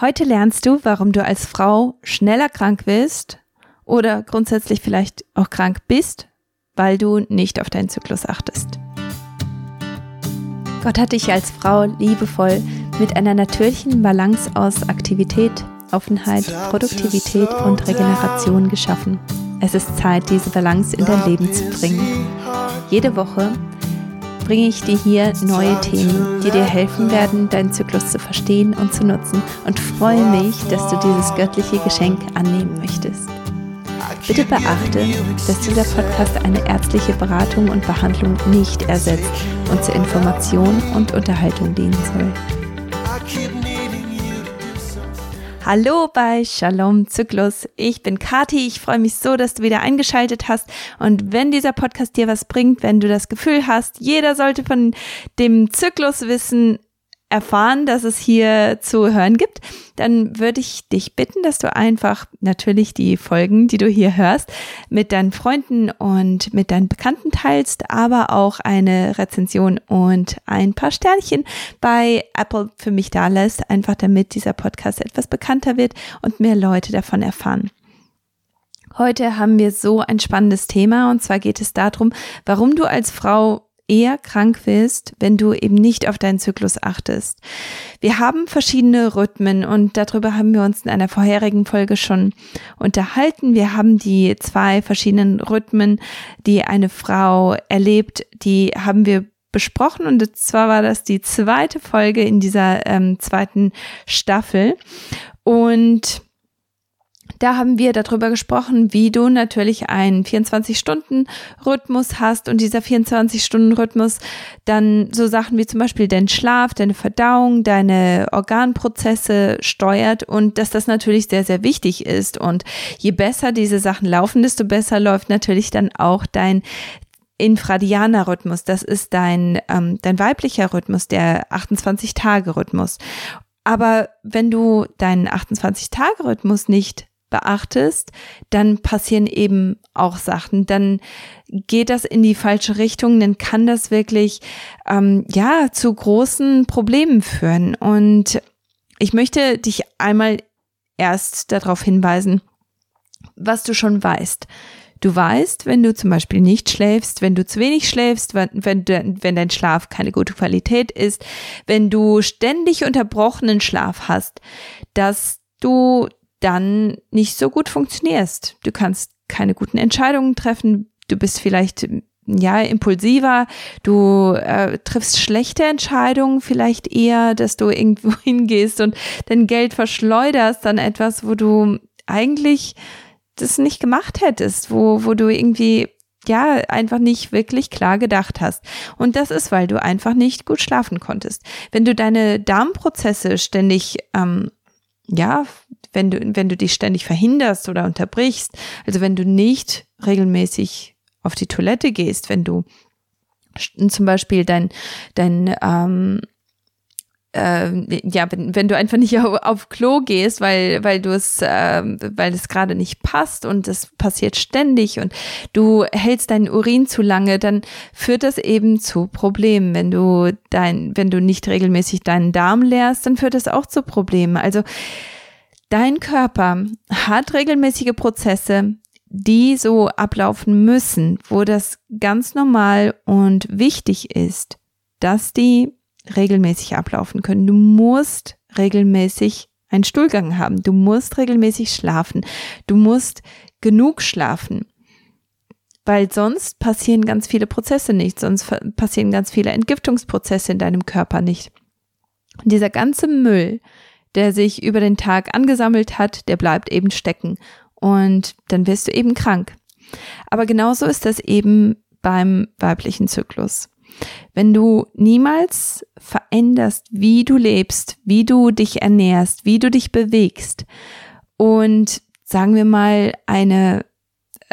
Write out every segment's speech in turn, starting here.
Heute lernst du, warum du als Frau schneller krank wirst oder grundsätzlich vielleicht auch krank bist, weil du nicht auf deinen Zyklus achtest. Gott hat dich als Frau liebevoll mit einer natürlichen Balance aus Aktivität, Offenheit, Produktivität und Regeneration geschaffen. Es ist Zeit, diese Balance in dein Leben zu bringen. Jede Woche bringe ich dir hier neue Themen, die dir helfen werden, deinen Zyklus zu verstehen und zu nutzen und freue mich, dass du dieses göttliche Geschenk annehmen möchtest. Bitte beachte, dass dieser Podcast eine ärztliche Beratung und Behandlung nicht ersetzt und zur Information und Unterhaltung dienen soll. Hallo bei Shalom Zyklus. Ich bin Kati. Ich freue mich so, dass du wieder eingeschaltet hast. Und wenn dieser Podcast dir was bringt, wenn du das Gefühl hast, jeder sollte von dem Zyklus wissen, erfahren, dass es hier zu hören gibt, dann würde ich dich bitten, dass du einfach natürlich die Folgen, die du hier hörst, mit deinen Freunden und mit deinen Bekannten teilst, aber auch eine Rezension und ein paar Sternchen bei Apple für mich da lässt, einfach damit dieser Podcast etwas bekannter wird und mehr Leute davon erfahren. Heute haben wir so ein spannendes Thema und zwar geht es darum, warum du als Frau eher krank wirst, wenn du eben nicht auf deinen Zyklus achtest. Wir haben verschiedene Rhythmen und darüber haben wir uns in einer vorherigen Folge schon unterhalten. Wir haben die zwei verschiedenen Rhythmen, die eine Frau erlebt, die haben wir besprochen und zwar war das die zweite Folge in dieser ähm, zweiten Staffel und da haben wir darüber gesprochen, wie du natürlich einen 24-Stunden-Rhythmus hast und dieser 24-Stunden-Rhythmus dann so Sachen wie zum Beispiel dein Schlaf, deine Verdauung, deine Organprozesse steuert und dass das natürlich sehr, sehr wichtig ist. Und je besser diese Sachen laufen, desto besser läuft natürlich dann auch dein Infradianer-Rhythmus. Das ist dein, ähm, dein weiblicher Rhythmus, der 28-Tage-Rhythmus. Aber wenn du deinen 28-Tage-Rhythmus nicht beachtest, dann passieren eben auch Sachen. Dann geht das in die falsche Richtung, dann kann das wirklich ähm, ja zu großen Problemen führen. Und ich möchte dich einmal erst darauf hinweisen, was du schon weißt. Du weißt, wenn du zum Beispiel nicht schläfst, wenn du zu wenig schläfst, wenn, wenn, wenn dein Schlaf keine gute Qualität ist, wenn du ständig unterbrochenen Schlaf hast, dass du dann nicht so gut funktionierst. Du kannst keine guten Entscheidungen treffen. Du bist vielleicht ja impulsiver. Du äh, triffst schlechte Entscheidungen vielleicht eher, dass du irgendwo hingehst und dein Geld verschleuderst dann etwas, wo du eigentlich das nicht gemacht hättest, wo wo du irgendwie ja, einfach nicht wirklich klar gedacht hast. Und das ist, weil du einfach nicht gut schlafen konntest. Wenn du deine Darmprozesse ständig ähm, ja, wenn du, wenn du dich ständig verhinderst oder unterbrichst, also wenn du nicht regelmäßig auf die Toilette gehst, wenn du zum Beispiel dein, dein ähm, äh, ja, wenn, wenn du einfach nicht auf, auf Klo gehst, weil, weil du es, äh, weil es gerade nicht passt und es passiert ständig und du hältst deinen Urin zu lange, dann führt das eben zu Problemen. Wenn du dein, wenn du nicht regelmäßig deinen Darm leerst, dann führt das auch zu Problemen. Also dein Körper hat regelmäßige Prozesse, die so ablaufen müssen, wo das ganz normal und wichtig ist, dass die regelmäßig ablaufen können. Du musst regelmäßig einen Stuhlgang haben. Du musst regelmäßig schlafen. Du musst genug schlafen. Weil sonst passieren ganz viele Prozesse nicht. Sonst passieren ganz viele Entgiftungsprozesse in deinem Körper nicht. Und dieser ganze Müll, der sich über den Tag angesammelt hat, der bleibt eben stecken. Und dann wirst du eben krank. Aber genauso ist das eben beim weiblichen Zyklus. Wenn du niemals veränderst, wie du lebst, wie du dich ernährst, wie du dich bewegst und sagen wir mal eine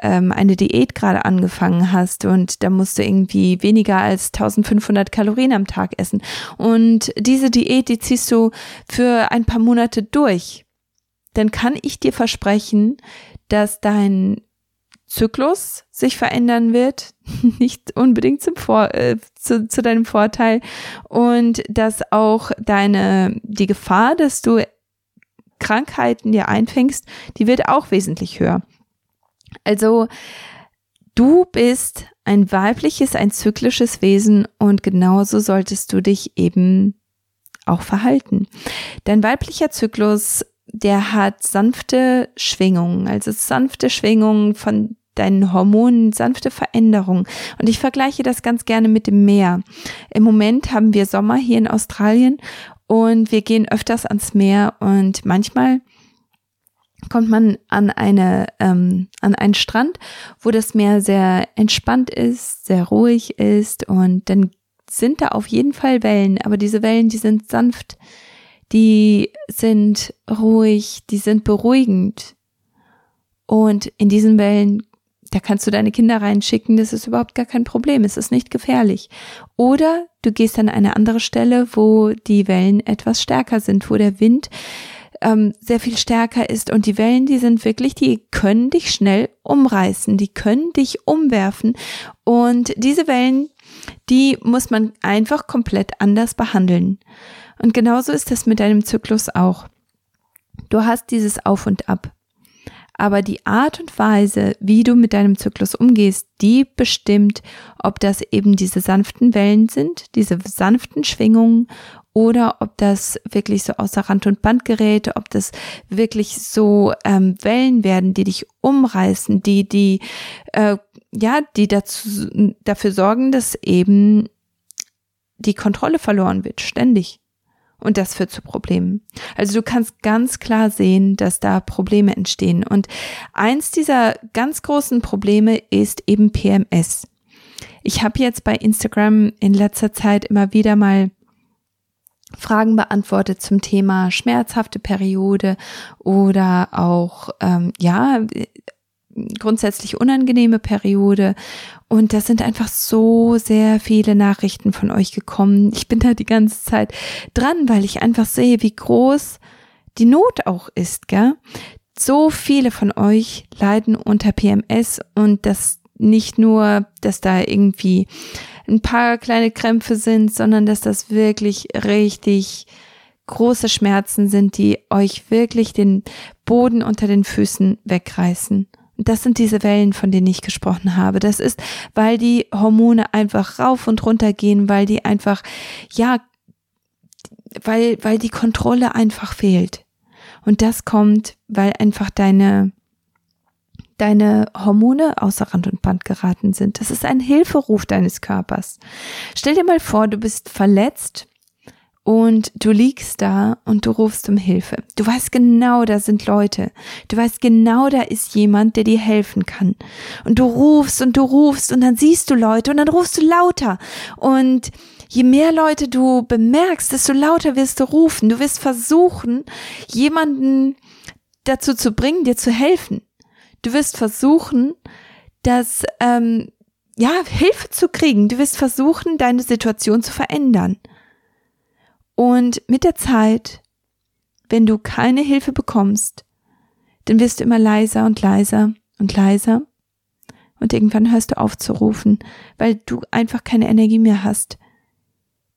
ähm, eine Diät gerade angefangen hast und da musst du irgendwie weniger als 1500 Kalorien am Tag essen. Und diese Diät, die ziehst du für ein paar Monate durch, dann kann ich dir versprechen, dass dein Zyklus sich verändern wird, nicht unbedingt zum Vor äh, zu, zu deinem Vorteil. Und dass auch deine die Gefahr, dass du Krankheiten dir einfängst, die wird auch wesentlich höher. Also du bist ein weibliches, ein zyklisches Wesen und genauso solltest du dich eben auch verhalten. Dein weiblicher Zyklus, der hat sanfte Schwingungen, also sanfte Schwingungen von deinen Hormonen, sanfte Veränderungen. Und ich vergleiche das ganz gerne mit dem Meer. Im Moment haben wir Sommer hier in Australien und wir gehen öfters ans Meer und manchmal kommt man an eine ähm, an einen Strand, wo das Meer sehr entspannt ist, sehr ruhig ist und dann sind da auf jeden Fall Wellen, aber diese Wellen, die sind sanft, die sind ruhig, die sind beruhigend. Und in diesen Wellen, da kannst du deine Kinder reinschicken, das ist überhaupt gar kein Problem, es ist nicht gefährlich. Oder du gehst an eine andere Stelle, wo die Wellen etwas stärker sind, wo der Wind ähm, sehr viel stärker ist und die Wellen, die sind wirklich, die können dich schnell umreißen, die können dich umwerfen und diese Wellen, die muss man einfach komplett anders behandeln. Und genauso ist das mit deinem Zyklus auch. Du hast dieses Auf und Ab. Aber die Art und Weise, wie du mit deinem Zyklus umgehst, die bestimmt, ob das eben diese sanften Wellen sind, diese sanften Schwingungen oder ob das wirklich so außer Rand und Band gerät, ob das wirklich so ähm, Wellen werden, die dich umreißen, die die äh, ja, die dazu dafür sorgen, dass eben die Kontrolle verloren wird, ständig. Und das führt zu Problemen. Also du kannst ganz klar sehen, dass da Probleme entstehen. Und eins dieser ganz großen Probleme ist eben PMS. Ich habe jetzt bei Instagram in letzter Zeit immer wieder mal Fragen beantwortet zum Thema schmerzhafte Periode oder auch ähm, ja grundsätzlich unangenehme Periode. Und da sind einfach so sehr viele Nachrichten von euch gekommen. Ich bin da die ganze Zeit dran, weil ich einfach sehe, wie groß die Not auch ist, gell? So viele von euch leiden unter PMS und das nicht nur, dass da irgendwie ein paar kleine Krämpfe sind, sondern dass das wirklich richtig große Schmerzen sind, die euch wirklich den Boden unter den Füßen wegreißen. Das sind diese Wellen, von denen ich gesprochen habe. Das ist, weil die Hormone einfach rauf und runter gehen, weil die einfach, ja, weil, weil die Kontrolle einfach fehlt. Und das kommt, weil einfach deine, deine Hormone außer Rand und Band geraten sind. Das ist ein Hilferuf deines Körpers. Stell dir mal vor, du bist verletzt und du liegst da und du rufst um Hilfe. Du weißt genau, da sind Leute. Du weißt genau, da ist jemand, der dir helfen kann. Und du rufst und du rufst und dann siehst du Leute und dann rufst du lauter. Und je mehr Leute du bemerkst, desto lauter wirst du rufen. Du wirst versuchen, jemanden dazu zu bringen, dir zu helfen. Du wirst versuchen, dass ähm, ja Hilfe zu kriegen. Du wirst versuchen, deine Situation zu verändern. Und mit der Zeit, wenn du keine Hilfe bekommst, dann wirst du immer leiser und leiser und leiser. Und irgendwann hörst du auf zu rufen, weil du einfach keine Energie mehr hast,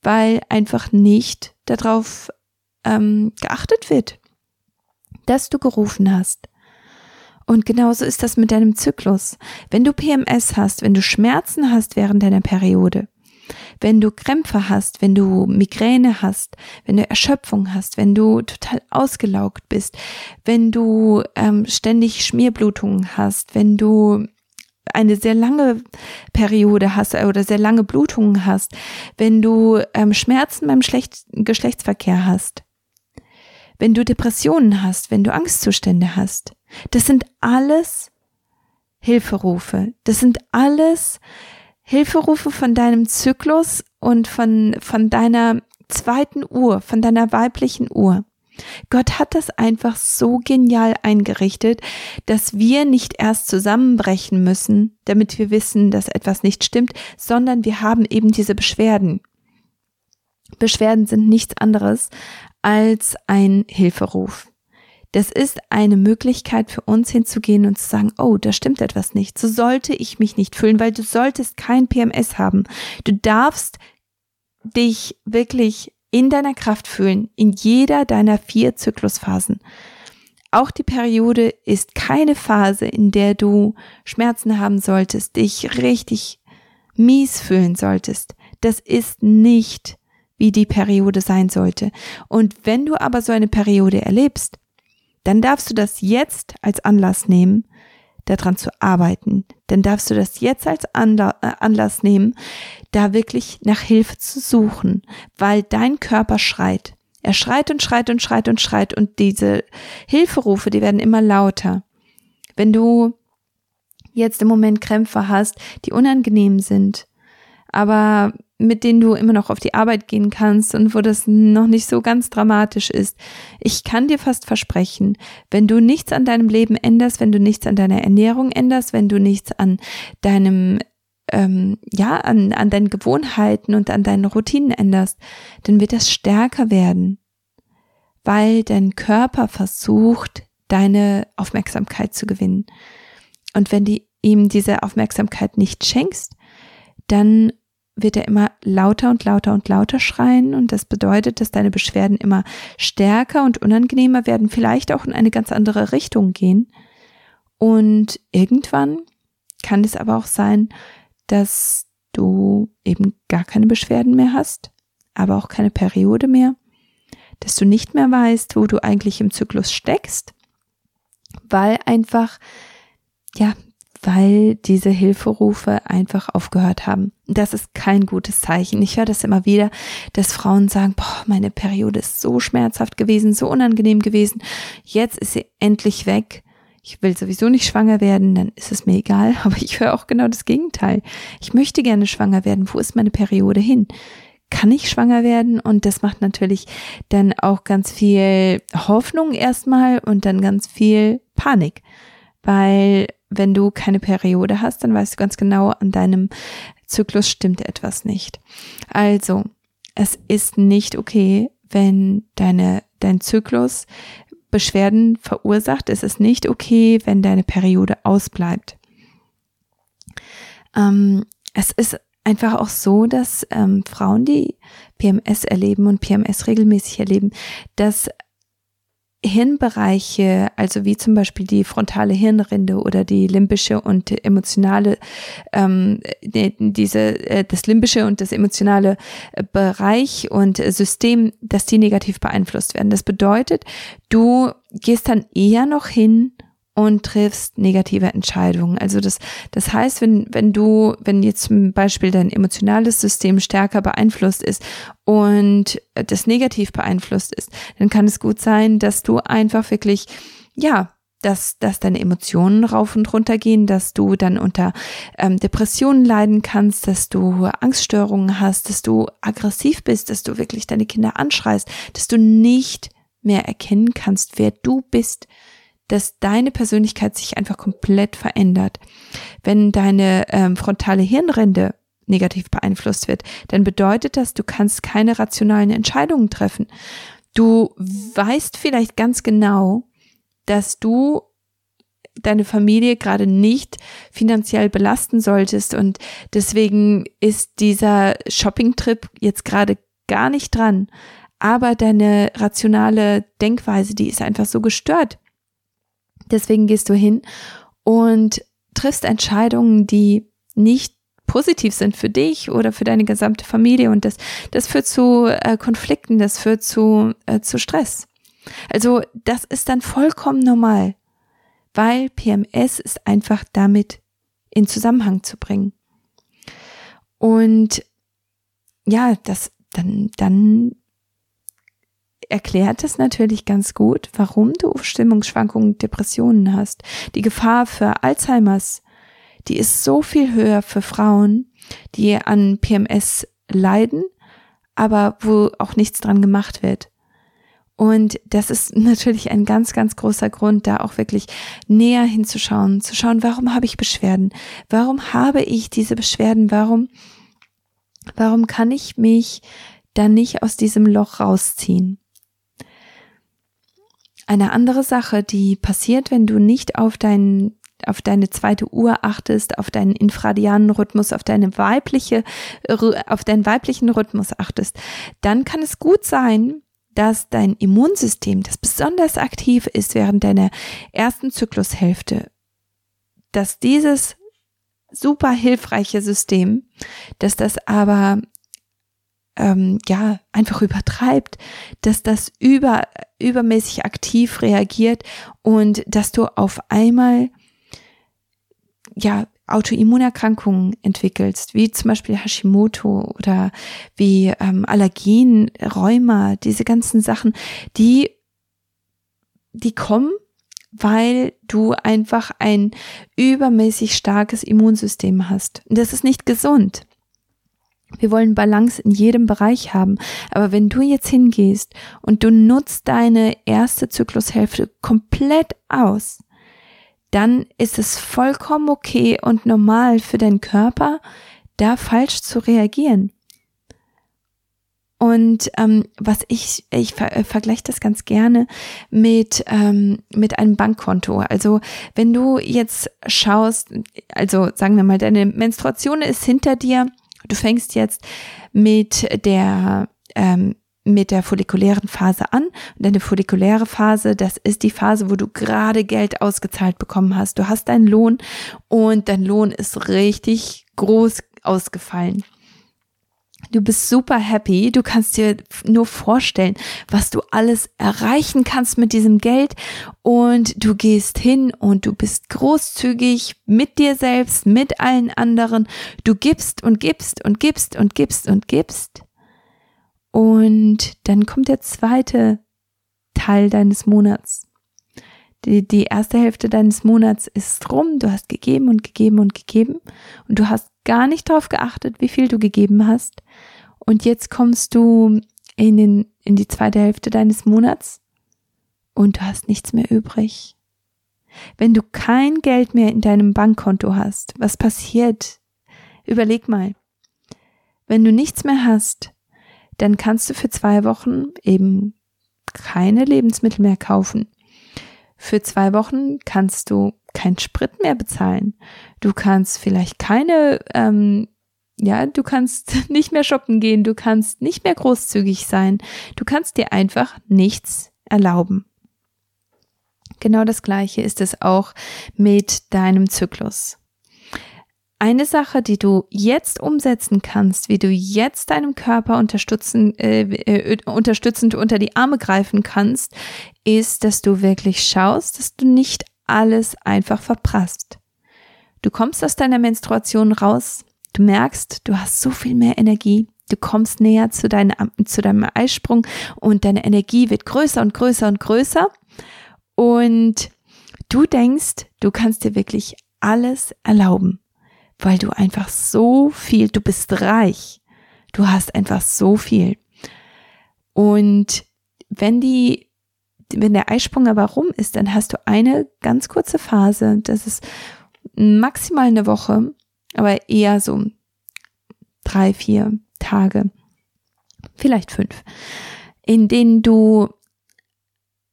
weil einfach nicht darauf ähm, geachtet wird, dass du gerufen hast. Und genauso ist das mit deinem Zyklus. Wenn du PMS hast, wenn du Schmerzen hast während deiner Periode, wenn du Krämpfe hast, wenn du Migräne hast, wenn du Erschöpfung hast, wenn du total ausgelaugt bist, wenn du ähm, ständig Schmierblutungen hast, wenn du eine sehr lange Periode hast äh, oder sehr lange Blutungen hast, wenn du ähm, Schmerzen beim Schlecht Geschlechtsverkehr hast, wenn du Depressionen hast, wenn du Angstzustände hast. Das sind alles Hilferufe. Das sind alles Hilferufe von deinem Zyklus und von, von deiner zweiten Uhr, von deiner weiblichen Uhr. Gott hat das einfach so genial eingerichtet, dass wir nicht erst zusammenbrechen müssen, damit wir wissen, dass etwas nicht stimmt, sondern wir haben eben diese Beschwerden. Beschwerden sind nichts anderes als ein Hilferuf. Das ist eine Möglichkeit für uns hinzugehen und zu sagen, oh, da stimmt etwas nicht. So sollte ich mich nicht fühlen, weil du solltest kein PMS haben. Du darfst dich wirklich in deiner Kraft fühlen, in jeder deiner vier Zyklusphasen. Auch die Periode ist keine Phase, in der du Schmerzen haben solltest, dich richtig mies fühlen solltest. Das ist nicht, wie die Periode sein sollte. Und wenn du aber so eine Periode erlebst, dann darfst du das jetzt als Anlass nehmen, daran zu arbeiten. Dann darfst du das jetzt als äh, Anlass nehmen, da wirklich nach Hilfe zu suchen, weil dein Körper schreit. Er schreit und schreit und schreit und schreit und diese Hilferufe, die werden immer lauter. Wenn du jetzt im Moment Krämpfe hast, die unangenehm sind, aber mit denen du immer noch auf die Arbeit gehen kannst und wo das noch nicht so ganz dramatisch ist. Ich kann dir fast versprechen, wenn du nichts an deinem Leben änderst, wenn du nichts an deiner Ernährung änderst, wenn du nichts an deinem ähm, ja, an, an deinen Gewohnheiten und an deinen Routinen änderst, dann wird das stärker werden, weil dein Körper versucht, deine Aufmerksamkeit zu gewinnen. Und wenn du ihm diese Aufmerksamkeit nicht schenkst, dann wird er immer lauter und lauter und lauter schreien und das bedeutet, dass deine Beschwerden immer stärker und unangenehmer werden, vielleicht auch in eine ganz andere Richtung gehen. Und irgendwann kann es aber auch sein, dass du eben gar keine Beschwerden mehr hast, aber auch keine Periode mehr, dass du nicht mehr weißt, wo du eigentlich im Zyklus steckst, weil einfach, ja, weil diese Hilferufe einfach aufgehört haben. Das ist kein gutes Zeichen. Ich höre das immer wieder, dass Frauen sagen, boah, meine Periode ist so schmerzhaft gewesen, so unangenehm gewesen. Jetzt ist sie endlich weg ich will sowieso nicht schwanger werden, dann ist es mir egal. Aber ich höre auch genau das Gegenteil. Ich möchte gerne schwanger werden. Wo ist meine Periode hin? Kann ich schwanger werden? Und das macht natürlich dann auch ganz viel Hoffnung erstmal und dann ganz viel Panik. Weil wenn du keine Periode hast, dann weißt du ganz genau, an deinem Zyklus stimmt etwas nicht. Also, es ist nicht okay, wenn deine, dein Zyklus Beschwerden verursacht, ist es nicht okay, wenn deine Periode ausbleibt. Ähm, es ist einfach auch so, dass ähm, Frauen, die PMS erleben und PMS regelmäßig erleben, dass Hirnbereiche, also wie zum Beispiel die frontale Hirnrinde oder die limbische und emotionale, ähm, diese, äh, das limbische und das emotionale äh, Bereich und System, dass die negativ beeinflusst werden. Das bedeutet, du gehst dann eher noch hin und triffst negative Entscheidungen. Also das, das heißt, wenn, wenn du, wenn jetzt zum Beispiel dein emotionales System stärker beeinflusst ist und das negativ beeinflusst ist, dann kann es gut sein, dass du einfach wirklich, ja, dass, dass deine Emotionen rauf und runter gehen, dass du dann unter ähm, Depressionen leiden kannst, dass du Angststörungen hast, dass du aggressiv bist, dass du wirklich deine Kinder anschreist, dass du nicht mehr erkennen kannst, wer du bist dass deine Persönlichkeit sich einfach komplett verändert. Wenn deine ähm, frontale Hirnrinde negativ beeinflusst wird, dann bedeutet das, du kannst keine rationalen Entscheidungen treffen. Du weißt vielleicht ganz genau, dass du deine Familie gerade nicht finanziell belasten solltest und deswegen ist dieser Shoppingtrip jetzt gerade gar nicht dran. Aber deine rationale Denkweise, die ist einfach so gestört. Deswegen gehst du hin und triffst Entscheidungen, die nicht positiv sind für dich oder für deine gesamte Familie und das, das führt zu äh, Konflikten, das führt zu, äh, zu Stress. Also das ist dann vollkommen normal, weil PMS ist einfach damit in Zusammenhang zu bringen. Und ja, das, dann, dann erklärt es natürlich ganz gut, warum du Stimmungsschwankungen, Depressionen hast. Die Gefahr für Alzheimers, die ist so viel höher für Frauen, die an PMS leiden, aber wo auch nichts dran gemacht wird. Und das ist natürlich ein ganz, ganz großer Grund, da auch wirklich näher hinzuschauen, zu schauen, warum habe ich Beschwerden? Warum habe ich diese Beschwerden? Warum, warum kann ich mich da nicht aus diesem Loch rausziehen? Eine andere Sache, die passiert, wenn du nicht auf deinen auf deine zweite Uhr achtest, auf deinen infradianen Rhythmus, auf deine weibliche, auf deinen weiblichen Rhythmus achtest, dann kann es gut sein, dass dein Immunsystem, das besonders aktiv ist während deiner ersten Zyklushälfte, dass dieses super hilfreiche System, dass das aber ähm, ja einfach übertreibt, dass das über übermäßig aktiv reagiert und dass du auf einmal ja Autoimmunerkrankungen entwickelst, wie zum Beispiel Hashimoto oder wie ähm, Allergien, Rheuma, diese ganzen Sachen, die die kommen, weil du einfach ein übermäßig starkes Immunsystem hast. Und das ist nicht gesund. Wir wollen Balance in jedem Bereich haben. Aber wenn du jetzt hingehst und du nutzt deine erste Zyklushälfte komplett aus, dann ist es vollkommen okay und normal für deinen Körper, da falsch zu reagieren. Und ähm, was ich, ich ver äh, vergleiche das ganz gerne mit, ähm, mit einem Bankkonto. Also wenn du jetzt schaust, also sagen wir mal, deine Menstruation ist hinter dir, du fängst jetzt mit der ähm, mit der follikulären Phase an. Und deine follikuläre Phase, das ist die Phase, wo du gerade Geld ausgezahlt bekommen hast. Du hast deinen Lohn und dein Lohn ist richtig groß ausgefallen. Du bist super happy. Du kannst dir nur vorstellen, was du alles erreichen kannst mit diesem Geld. Und du gehst hin und du bist großzügig mit dir selbst, mit allen anderen. Du gibst und gibst und gibst und gibst und gibst. Und dann kommt der zweite Teil deines Monats. Die, die erste Hälfte deines Monats ist rum, du hast gegeben und gegeben und gegeben und du hast gar nicht darauf geachtet, wie viel du gegeben hast. Und jetzt kommst du in, den, in die zweite Hälfte deines Monats und du hast nichts mehr übrig. Wenn du kein Geld mehr in deinem Bankkonto hast, was passiert? Überleg mal. Wenn du nichts mehr hast, dann kannst du für zwei Wochen eben keine Lebensmittel mehr kaufen. Für zwei Wochen kannst du keinen Sprit mehr bezahlen. Du kannst vielleicht keine, ähm, ja, du kannst nicht mehr shoppen gehen, du kannst nicht mehr großzügig sein. Du kannst dir einfach nichts erlauben. Genau das Gleiche ist es auch mit deinem Zyklus. Eine Sache, die du jetzt umsetzen kannst, wie du jetzt deinem Körper unterstützen, äh, äh, unterstützend unter die Arme greifen kannst, ist, dass du wirklich schaust, dass du nicht alles einfach verprasst. Du kommst aus deiner Menstruation raus, du merkst, du hast so viel mehr Energie, du kommst näher zu, deiner, zu deinem Eisprung und deine Energie wird größer und größer und größer und du denkst, du kannst dir wirklich alles erlauben weil du einfach so viel, du bist reich. Du hast einfach so viel. Und wenn die, wenn der Eisprung aber rum ist, dann hast du eine ganz kurze Phase, das ist maximal eine Woche, aber eher so drei, vier Tage, vielleicht fünf, in denen du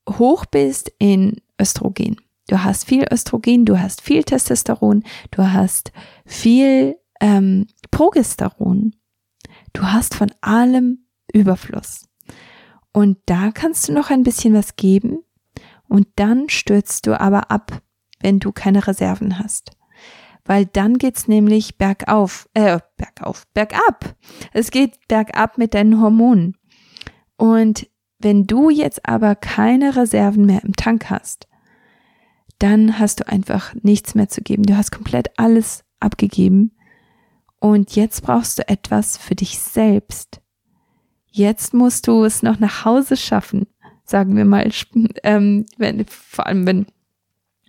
hoch bist in Östrogen. Du hast viel Östrogen, du hast viel Testosteron, du hast viel ähm, Progesteron. Du hast von allem Überfluss. Und da kannst du noch ein bisschen was geben und dann stürzt du aber ab, wenn du keine Reserven hast. Weil dann geht's nämlich bergauf, äh, bergauf, bergab. Es geht bergab mit deinen Hormonen. Und wenn du jetzt aber keine Reserven mehr im Tank hast, dann hast du einfach nichts mehr zu geben. Du hast komplett alles abgegeben und jetzt brauchst du etwas für dich selbst. Jetzt musst du es noch nach Hause schaffen, sagen wir mal, ähm, wenn, vor allem wenn,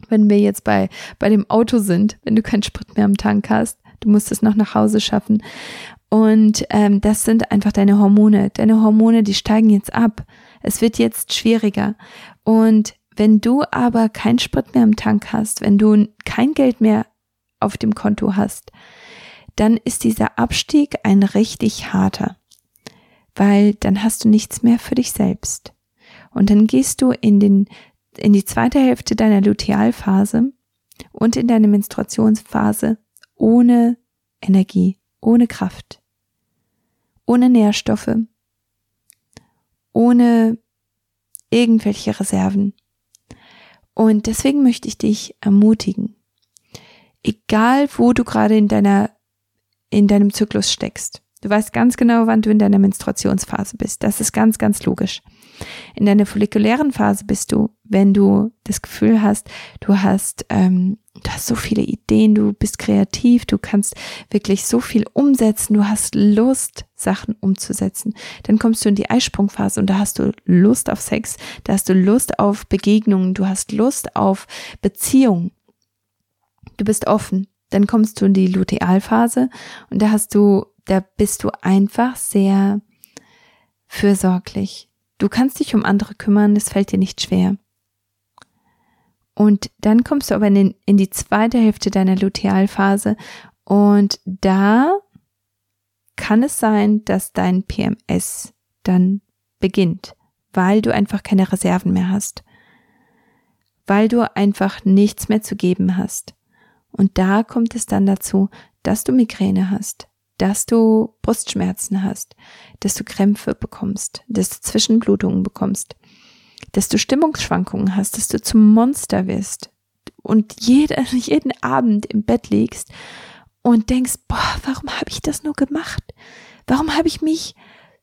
wenn wir jetzt bei, bei dem Auto sind, wenn du keinen Sprit mehr am Tank hast, du musst es noch nach Hause schaffen. Und ähm, das sind einfach deine Hormone. Deine Hormone, die steigen jetzt ab. Es wird jetzt schwieriger. Und wenn du aber keinen Sprit mehr im Tank hast, wenn du kein Geld mehr auf dem Konto hast, dann ist dieser Abstieg ein richtig harter, weil dann hast du nichts mehr für dich selbst. Und dann gehst du in den, in die zweite Hälfte deiner Lutealphase, und in deine Menstruationsphase ohne Energie, ohne Kraft, ohne Nährstoffe, ohne irgendwelche Reserven. Und deswegen möchte ich dich ermutigen, egal wo du gerade in deiner, in deinem Zyklus steckst, Du weißt ganz genau, wann du in deiner Menstruationsphase bist. Das ist ganz, ganz logisch. In deiner follikulären Phase bist du, wenn du das Gefühl hast, du hast, ähm, du hast so viele Ideen, du bist kreativ, du kannst wirklich so viel umsetzen, du hast Lust, Sachen umzusetzen. Dann kommst du in die Eisprungphase und da hast du Lust auf Sex, da hast du Lust auf Begegnungen, du hast Lust auf Beziehungen. Du bist offen. Dann kommst du in die Lutealphase und da hast du da bist du einfach sehr fürsorglich. Du kannst dich um andere kümmern, das fällt dir nicht schwer. Und dann kommst du aber in, in die zweite Hälfte deiner Lutealphase und da kann es sein, dass dein PMS dann beginnt, weil du einfach keine Reserven mehr hast, weil du einfach nichts mehr zu geben hast. Und da kommt es dann dazu, dass du Migräne hast, dass du Brustschmerzen hast, dass du Krämpfe bekommst, dass du Zwischenblutungen bekommst, dass du Stimmungsschwankungen hast, dass du zum Monster wirst und jede, jeden Abend im Bett liegst und denkst, boah, warum habe ich das nur gemacht? Warum habe ich mich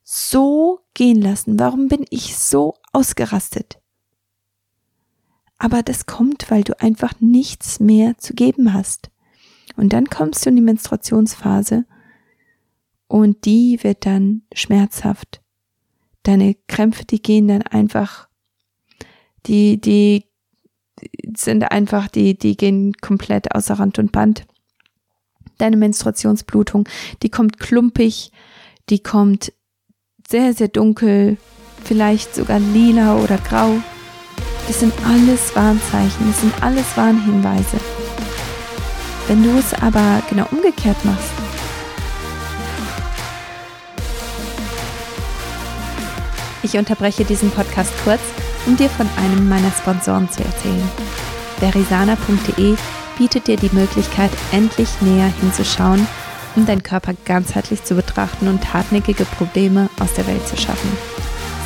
so gehen lassen? Warum bin ich so ausgerastet? Aber das kommt, weil du einfach nichts mehr zu geben hast. Und dann kommst du in die Menstruationsphase und die wird dann schmerzhaft. Deine Krämpfe, die gehen dann einfach, die, die sind einfach, die, die gehen komplett außer Rand und Band. Deine Menstruationsblutung, die kommt klumpig, die kommt sehr, sehr dunkel, vielleicht sogar lila oder grau. Das sind alles Warnzeichen, das sind alles Warnhinweise. Wenn du es aber genau umgekehrt machst, Ich unterbreche diesen Podcast kurz, um dir von einem meiner Sponsoren zu erzählen. Verisana.de bietet dir die Möglichkeit, endlich näher hinzuschauen, um deinen Körper ganzheitlich zu betrachten und hartnäckige Probleme aus der Welt zu schaffen.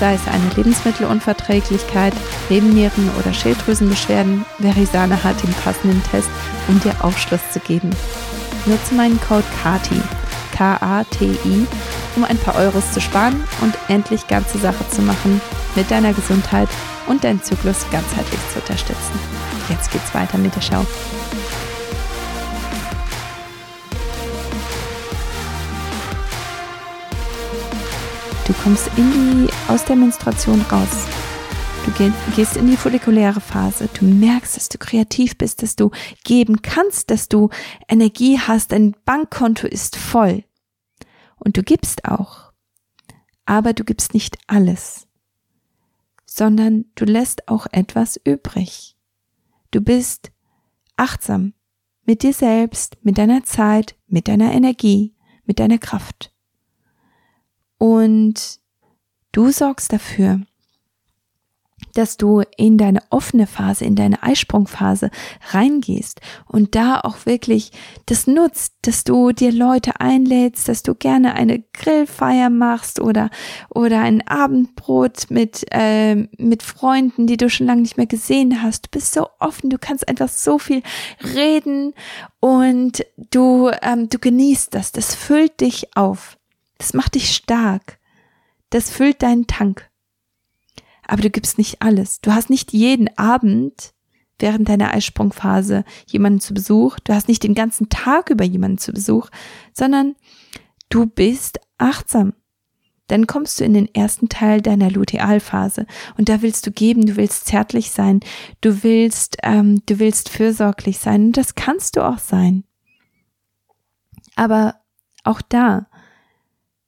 Sei es eine Lebensmittelunverträglichkeit, Nebennieren- oder Schilddrüsenbeschwerden, Verisana hat den passenden Test, um dir Aufschluss zu geben. Nutze meinen Code KATI, K-A-T-I, um ein paar Euros zu sparen und endlich ganze Sache zu machen mit deiner Gesundheit und deinen Zyklus ganzheitlich zu unterstützen. Jetzt geht's weiter mit der Schau. Du kommst in die, aus der Menstruation raus. Du gehst in die follikuläre Phase. Du merkst, dass du kreativ bist, dass du geben kannst, dass du Energie hast. Dein Bankkonto ist voll. Und du gibst auch. Aber du gibst nicht alles, sondern du lässt auch etwas übrig. Du bist achtsam mit dir selbst, mit deiner Zeit, mit deiner Energie, mit deiner Kraft. Und du sorgst dafür, dass du in deine offene Phase, in deine Eisprungphase reingehst und da auch wirklich das nutzt, dass du dir Leute einlädst, dass du gerne eine Grillfeier machst oder oder ein Abendbrot mit äh, mit Freunden, die du schon lange nicht mehr gesehen hast. Du bist so offen, du kannst einfach so viel reden und du ähm, du genießt das. Das füllt dich auf. Das macht dich stark. Das füllt deinen Tank aber du gibst nicht alles. Du hast nicht jeden Abend während deiner Eisprungphase jemanden zu Besuch, du hast nicht den ganzen Tag über jemanden zu Besuch, sondern du bist achtsam. Dann kommst du in den ersten Teil deiner Lutealphase und da willst du geben, du willst zärtlich sein, du willst, ähm, du willst fürsorglich sein und das kannst du auch sein. Aber auch da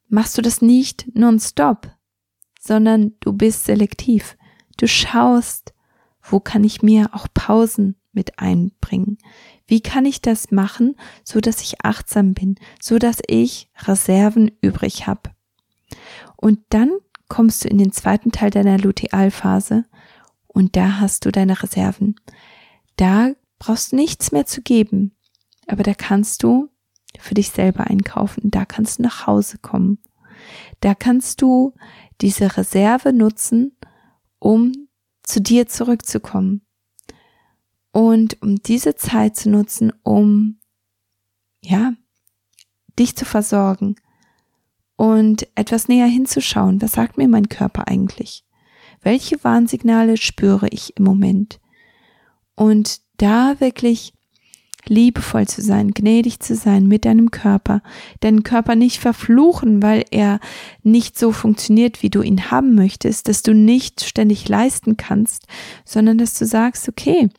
machst du das nicht nonstop, sondern du bist selektiv. Du schaust, wo kann ich mir auch Pausen mit einbringen? Wie kann ich das machen, so dass ich achtsam bin, so dass ich Reserven übrig habe? Und dann kommst du in den zweiten Teil deiner Lutealphase und da hast du deine Reserven. Da brauchst nichts mehr zu geben, aber da kannst du für dich selber einkaufen, da kannst du nach Hause kommen, da kannst du diese Reserve nutzen, um zu dir zurückzukommen und um diese Zeit zu nutzen, um ja, dich zu versorgen und etwas näher hinzuschauen. Was sagt mir mein Körper eigentlich? Welche Warnsignale spüre ich im Moment? Und da wirklich liebevoll zu sein, gnädig zu sein mit deinem Körper, deinen Körper nicht verfluchen, weil er nicht so funktioniert, wie du ihn haben möchtest, dass du nicht ständig leisten kannst, sondern dass du sagst, okay,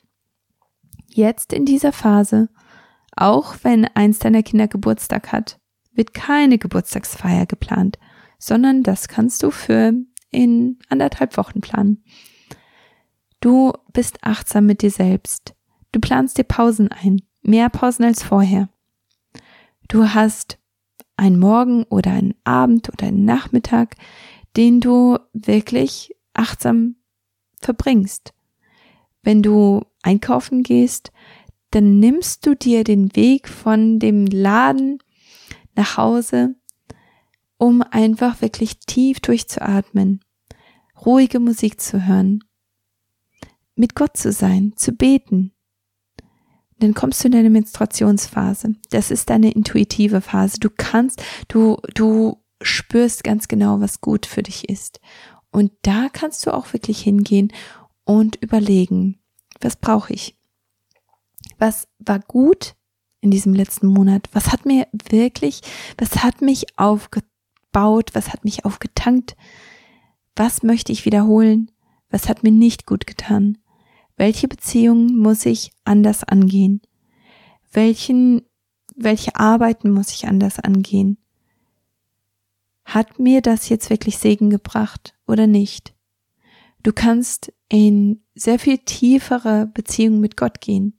jetzt in dieser Phase, auch wenn eins deiner Kinder Geburtstag hat, wird keine Geburtstagsfeier geplant, sondern das kannst du für in anderthalb Wochen planen. Du bist achtsam mit dir selbst. Du planst dir Pausen ein, mehr Pausen als vorher. Du hast einen Morgen oder einen Abend oder einen Nachmittag, den du wirklich achtsam verbringst. Wenn du einkaufen gehst, dann nimmst du dir den Weg von dem Laden nach Hause, um einfach wirklich tief durchzuatmen, ruhige Musik zu hören, mit Gott zu sein, zu beten. Dann kommst du in deine Menstruationsphase. Das ist deine intuitive Phase. Du kannst, du, du spürst ganz genau, was gut für dich ist. Und da kannst du auch wirklich hingehen und überlegen, was brauche ich? Was war gut in diesem letzten Monat? Was hat mir wirklich, was hat mich aufgebaut? Was hat mich aufgetankt? Was möchte ich wiederholen? Was hat mir nicht gut getan? Welche Beziehungen muss ich anders angehen? Welchen, welche Arbeiten muss ich anders angehen? Hat mir das jetzt wirklich Segen gebracht oder nicht? Du kannst in sehr viel tiefere Beziehungen mit Gott gehen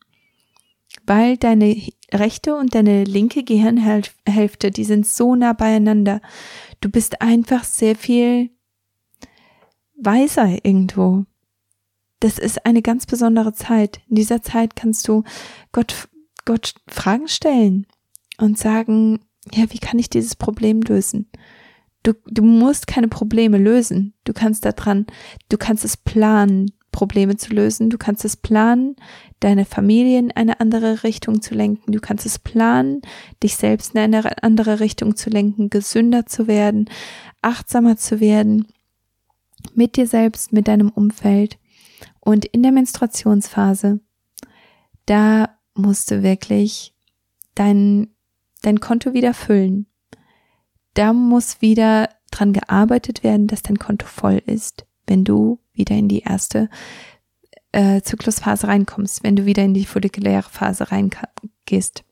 weil deine rechte und deine linke Gehirnhälfte, die sind so nah beieinander. Du bist einfach sehr viel weiser irgendwo. Das ist eine ganz besondere Zeit. In dieser Zeit kannst du Gott, Gott Fragen stellen und sagen, ja, wie kann ich dieses Problem lösen? Du, du musst keine Probleme lösen. Du kannst daran, du kannst es planen. Probleme zu lösen. Du kannst es planen, deine Familie in eine andere Richtung zu lenken. Du kannst es planen, dich selbst in eine andere Richtung zu lenken, gesünder zu werden, achtsamer zu werden, mit dir selbst, mit deinem Umfeld. Und in der Menstruationsphase, da musst du wirklich dein, dein Konto wieder füllen. Da muss wieder dran gearbeitet werden, dass dein Konto voll ist, wenn du wieder in die erste äh, Zyklusphase reinkommst, wenn du wieder in die follikuläre Phase reingehst.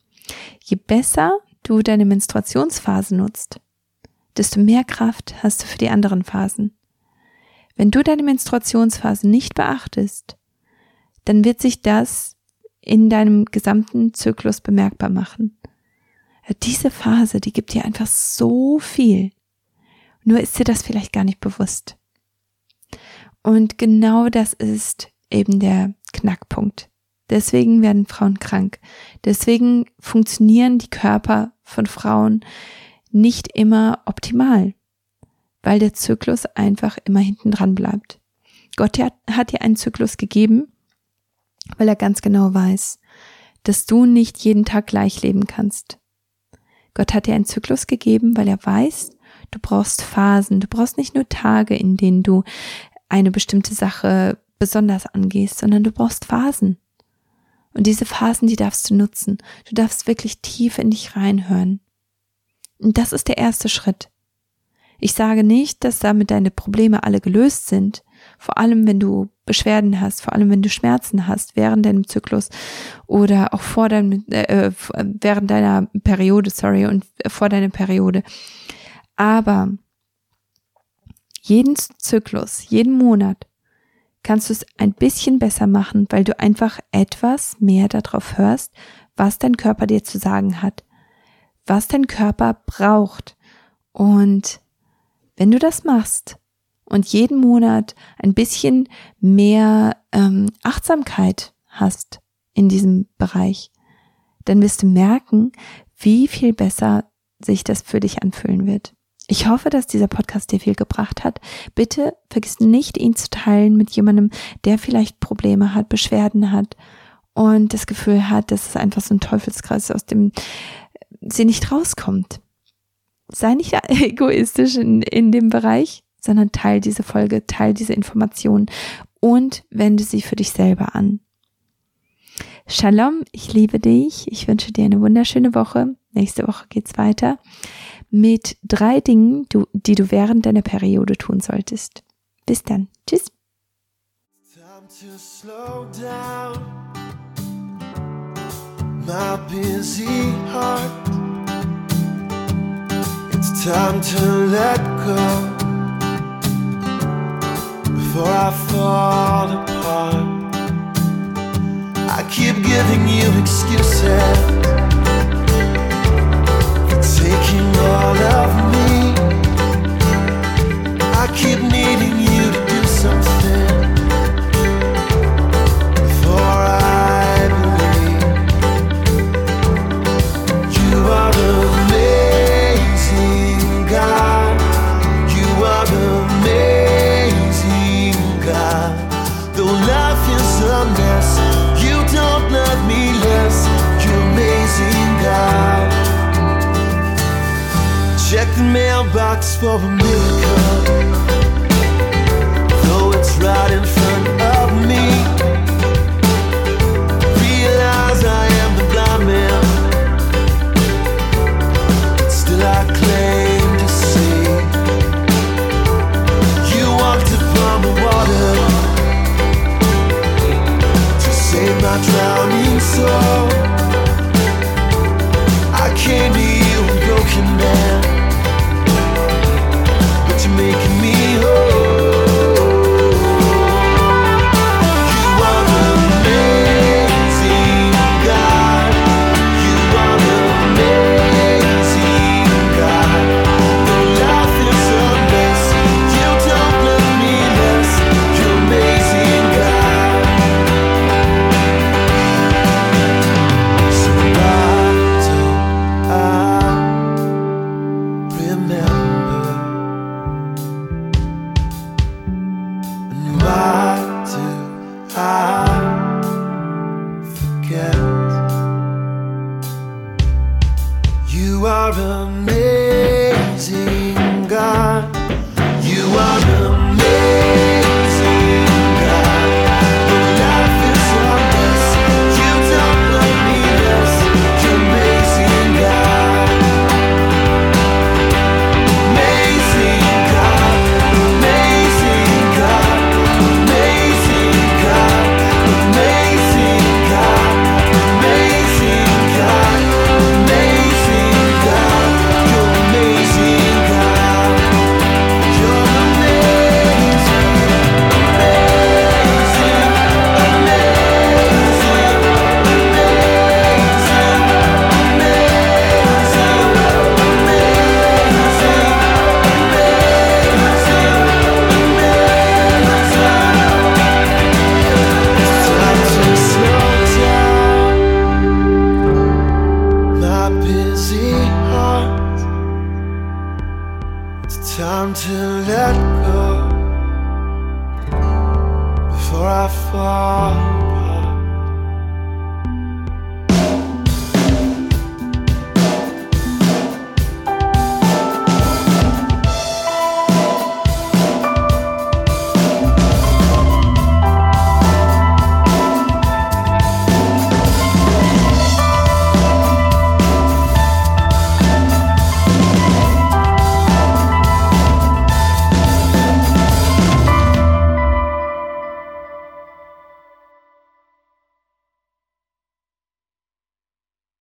Je besser du deine Menstruationsphase nutzt, desto mehr Kraft hast du für die anderen Phasen. Wenn du deine Menstruationsphase nicht beachtest, dann wird sich das in deinem gesamten Zyklus bemerkbar machen. Diese Phase, die gibt dir einfach so viel. Nur ist dir das vielleicht gar nicht bewusst. Und genau das ist eben der Knackpunkt. Deswegen werden Frauen krank. Deswegen funktionieren die Körper von Frauen nicht immer optimal, weil der Zyklus einfach immer hinten dran bleibt. Gott hat dir einen Zyklus gegeben, weil er ganz genau weiß, dass du nicht jeden Tag gleich leben kannst. Gott hat dir einen Zyklus gegeben, weil er weiß, du brauchst Phasen, du brauchst nicht nur Tage, in denen du eine bestimmte Sache besonders angehst, sondern du brauchst Phasen. Und diese Phasen, die darfst du nutzen. Du darfst wirklich tief in dich reinhören. Und das ist der erste Schritt. Ich sage nicht, dass damit deine Probleme alle gelöst sind. Vor allem, wenn du Beschwerden hast, vor allem, wenn du Schmerzen hast während deinem Zyklus oder auch vor deinem, äh, während deiner Periode, sorry, und vor deiner Periode. Aber jeden Zyklus, jeden Monat kannst du es ein bisschen besser machen, weil du einfach etwas mehr darauf hörst, was dein Körper dir zu sagen hat, was dein Körper braucht. Und wenn du das machst und jeden Monat ein bisschen mehr ähm, Achtsamkeit hast in diesem Bereich, dann wirst du merken, wie viel besser sich das für dich anfühlen wird. Ich hoffe, dass dieser Podcast dir viel gebracht hat. Bitte vergiss nicht, ihn zu teilen mit jemandem, der vielleicht Probleme hat, Beschwerden hat und das Gefühl hat, dass es einfach so ein Teufelskreis aus dem sie nicht rauskommt. Sei nicht egoistisch in, in dem Bereich, sondern teil diese Folge, teil diese Informationen und wende sie für dich selber an. Shalom, ich liebe dich. Ich wünsche dir eine wunderschöne Woche. Nächste Woche geht's weiter mit drei Dingen, die du während deiner Periode tun solltest. Bis dann. Tschüss. my busy heart. Time to let go before I fall apart. I keep giving you excuses. for taking all of me. I keep needing you of